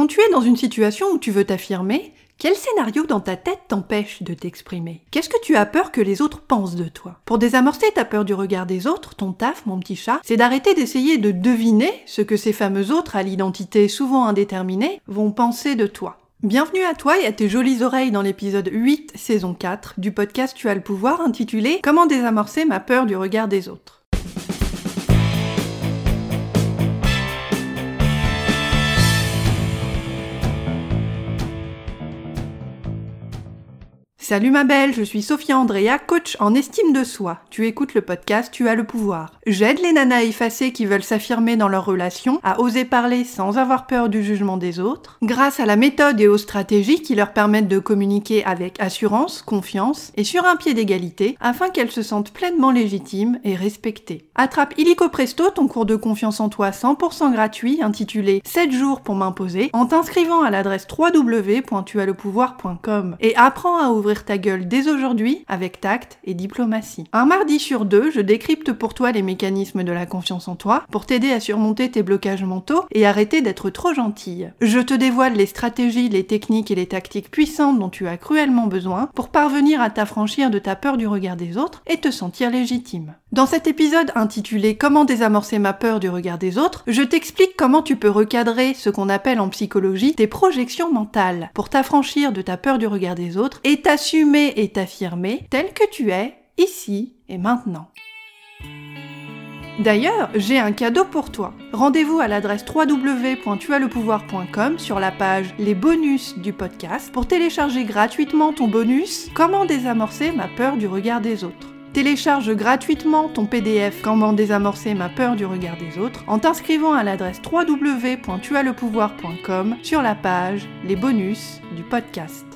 Quand tu es dans une situation où tu veux t'affirmer, quel scénario dans ta tête t'empêche de t'exprimer? Qu'est-ce que tu as peur que les autres pensent de toi? Pour désamorcer ta peur du regard des autres, ton taf, mon petit chat, c'est d'arrêter d'essayer de deviner ce que ces fameux autres à l'identité souvent indéterminée vont penser de toi. Bienvenue à toi et à tes jolies oreilles dans l'épisode 8, saison 4 du podcast Tu as le pouvoir intitulé Comment désamorcer ma peur du regard des autres. Salut ma belle, je suis Sophia Andrea, coach en estime de soi. Tu écoutes le podcast Tu as le pouvoir. J'aide les nanas effacées qui veulent s'affirmer dans leur relation à oser parler sans avoir peur du jugement des autres, grâce à la méthode et aux stratégies qui leur permettent de communiquer avec assurance, confiance et sur un pied d'égalité afin qu'elles se sentent pleinement légitimes et respectées. Attrape illico presto ton cours de confiance en toi 100% gratuit intitulé 7 jours pour m'imposer en t'inscrivant à l'adresse www.tuaslepouvoir.com et apprends à ouvrir ta gueule dès aujourd'hui avec tact et diplomatie. Un mardi sur deux, je décrypte pour toi les mécanismes de la confiance en toi pour t'aider à surmonter tes blocages mentaux et arrêter d'être trop gentille. Je te dévoile les stratégies, les techniques et les tactiques puissantes dont tu as cruellement besoin pour parvenir à t'affranchir de ta peur du regard des autres et te sentir légitime. Dans cet épisode intitulé Comment désamorcer ma peur du regard des autres, je t'explique comment tu peux recadrer ce qu'on appelle en psychologie tes projections mentales pour t'affranchir de ta peur du regard des autres et t'assumer et t'affirmer tel que tu es, ici et maintenant. D'ailleurs, j'ai un cadeau pour toi. Rendez-vous à l'adresse www.tuaslepouvoir.com sur la page Les bonus du podcast pour télécharger gratuitement ton bonus Comment désamorcer ma peur du regard des autres. Télécharge gratuitement ton PDF Comment désamorcer ma peur du regard des autres en t'inscrivant à l'adresse www.tuaslepouvoir.com sur la page Les bonus du podcast.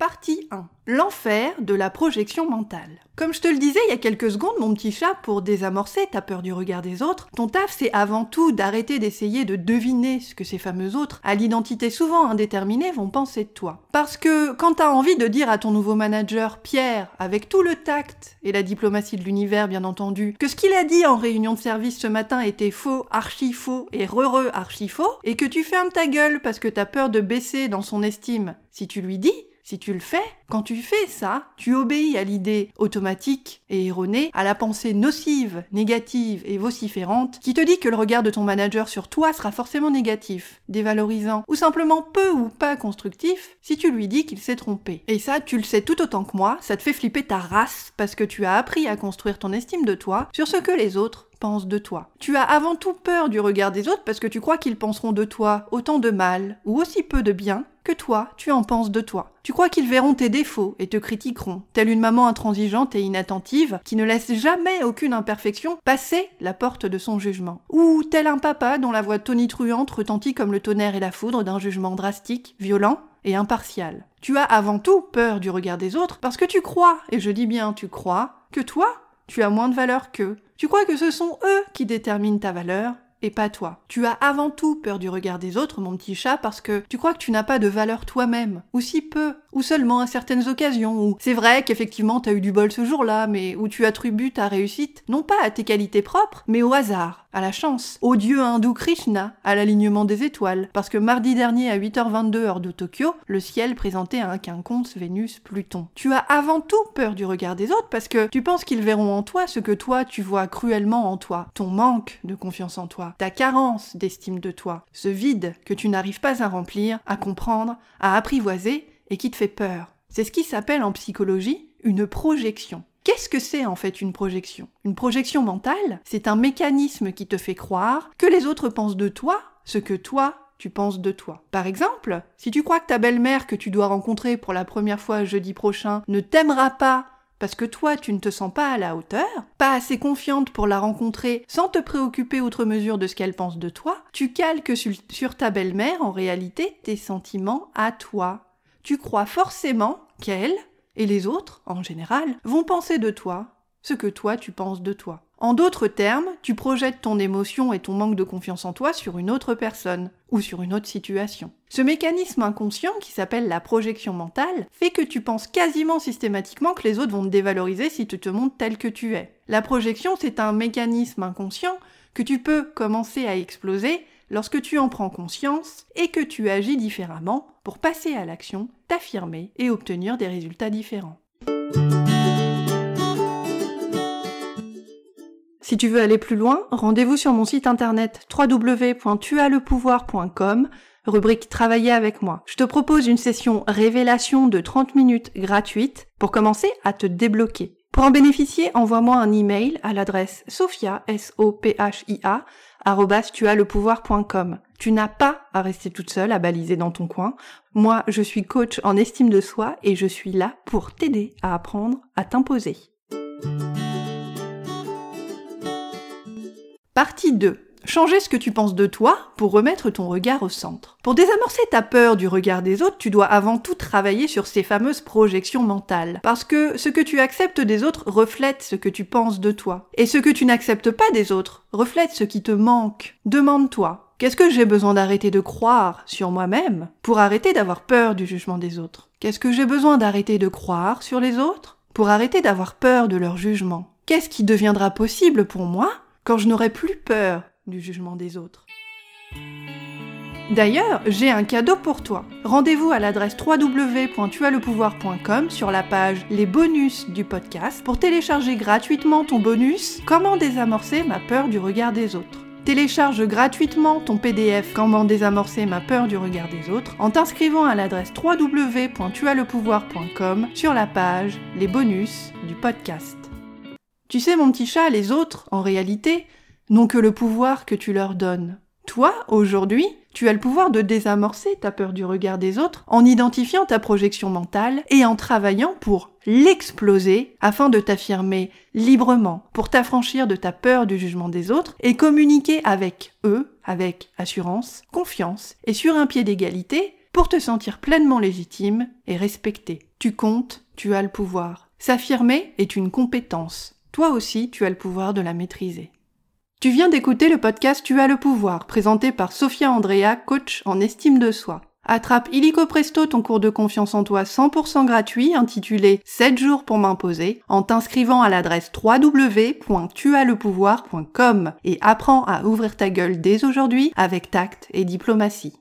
Partie 1. L'enfer de la projection mentale. Comme je te le disais il y a quelques secondes, mon petit chat, pour désamorcer ta peur du regard des autres, ton taf c'est avant tout d'arrêter d'essayer de deviner ce que ces fameux autres, à l'identité souvent indéterminée, vont penser de toi. Parce que quand t'as envie de dire à ton nouveau manager, Pierre, avec tout le tact et la diplomatie de l'univers bien entendu, que ce qu'il a dit en réunion de service ce matin était faux, archi faux et re archi faux, et que tu fermes ta gueule parce que t'as peur de baisser dans son estime, si tu lui dis, si tu le fais, quand tu fais ça, tu obéis à l'idée automatique et erronée, à la pensée nocive, négative et vociférante qui te dit que le regard de ton manager sur toi sera forcément négatif, dévalorisant ou simplement peu ou pas constructif si tu lui dis qu'il s'est trompé. Et ça, tu le sais tout autant que moi, ça te fait flipper ta race parce que tu as appris à construire ton estime de toi sur ce que les autres pensent de toi. Tu as avant tout peur du regard des autres parce que tu crois qu'ils penseront de toi autant de mal ou aussi peu de bien que toi, tu en penses de toi. Tu crois qu'ils verront tes défauts et te critiqueront, telle une maman intransigeante et inattentive qui ne laisse jamais aucune imperfection passer la porte de son jugement. Ou tel un papa dont la voix tonitruante retentit comme le tonnerre et la foudre d'un jugement drastique, violent et impartial. Tu as avant tout peur du regard des autres parce que tu crois, et je dis bien tu crois, que toi, tu as moins de valeur qu'eux. Tu crois que ce sont eux qui déterminent ta valeur et pas toi. Tu as avant tout peur du regard des autres, mon petit chat, parce que tu crois que tu n'as pas de valeur toi-même, ou si peu, ou seulement à certaines occasions, ou c'est vrai qu'effectivement t'as eu du bol ce jour-là, mais où tu attribues ta réussite, non pas à tes qualités propres, mais au hasard, à la chance, au dieu hindou Krishna, à l'alignement des étoiles, parce que mardi dernier à 8h22 heure de Tokyo, le ciel présentait un quinconce Vénus-Pluton. Tu as avant tout peur du regard des autres parce que tu penses qu'ils verront en toi ce que toi tu vois cruellement en toi, ton manque de confiance en toi, ta carence d'estime de toi, ce vide que tu n'arrives pas à remplir, à comprendre, à apprivoiser et qui te fait peur. C'est ce qui s'appelle en psychologie une projection. Qu'est-ce que c'est en fait une projection? Une projection mentale, c'est un mécanisme qui te fait croire que les autres pensent de toi ce que toi tu penses de toi. Par exemple, si tu crois que ta belle-mère que tu dois rencontrer pour la première fois jeudi prochain ne t'aimera pas parce que toi tu ne te sens pas à la hauteur, pas assez confiante pour la rencontrer sans te préoccuper outre mesure de ce qu'elle pense de toi, tu calques sur ta belle-mère en réalité tes sentiments à toi. Tu crois forcément qu'elle, et les autres, en général, vont penser de toi ce que toi tu penses de toi. En d'autres termes, tu projettes ton émotion et ton manque de confiance en toi sur une autre personne ou sur une autre situation. Ce mécanisme inconscient qui s'appelle la projection mentale fait que tu penses quasiment systématiquement que les autres vont te dévaloriser si tu te montres tel que tu es. La projection, c'est un mécanisme inconscient que tu peux commencer à exploser lorsque tu en prends conscience et que tu agis différemment pour passer à l'action, t'affirmer et obtenir des résultats différents. Si tu veux aller plus loin, rendez-vous sur mon site internet www.tuaslepouvoir.com, rubrique Travailler avec moi. Je te propose une session révélation de 30 minutes gratuite pour commencer à te débloquer. Pour en bénéficier, envoie-moi un email à l'adresse sophia, s a Tu n'as pas à rester toute seule à baliser dans ton coin. Moi, je suis coach en estime de soi et je suis là pour t'aider à apprendre à t'imposer. Partie 2. Changer ce que tu penses de toi pour remettre ton regard au centre. Pour désamorcer ta peur du regard des autres, tu dois avant tout travailler sur ces fameuses projections mentales. Parce que ce que tu acceptes des autres reflète ce que tu penses de toi. Et ce que tu n'acceptes pas des autres reflète ce qui te manque. Demande-toi, qu'est-ce que j'ai besoin d'arrêter de croire sur moi-même pour arrêter d'avoir peur du jugement des autres? Qu'est-ce que j'ai besoin d'arrêter de croire sur les autres pour arrêter d'avoir peur de leur jugement? Qu'est-ce qui deviendra possible pour moi quand je n'aurai plus peur du jugement des autres. D'ailleurs, j'ai un cadeau pour toi. Rendez-vous à l'adresse www.tuaslepouvoir.com sur la page Les bonus du podcast pour télécharger gratuitement ton bonus Comment désamorcer ma peur du regard des autres. Télécharge gratuitement ton PDF Comment désamorcer ma peur du regard des autres en t'inscrivant à l'adresse www.tuaslepouvoir.com sur la page Les bonus du podcast. Tu sais, mon petit chat, les autres, en réalité, n'ont que le pouvoir que tu leur donnes. Toi, aujourd'hui, tu as le pouvoir de désamorcer ta peur du regard des autres en identifiant ta projection mentale et en travaillant pour l'exploser afin de t'affirmer librement, pour t'affranchir de ta peur du jugement des autres et communiquer avec eux, avec assurance, confiance et sur un pied d'égalité pour te sentir pleinement légitime et respecté. Tu comptes, tu as le pouvoir. S'affirmer est une compétence. Toi aussi, tu as le pouvoir de la maîtriser. Tu viens d'écouter le podcast Tu as le pouvoir, présenté par Sophia Andrea, coach en estime de soi. Attrape illico presto ton cours de confiance en toi 100% gratuit intitulé 7 jours pour m'imposer en t'inscrivant à l'adresse www.tuaslepouvoir.com et apprends à ouvrir ta gueule dès aujourd'hui avec tact et diplomatie.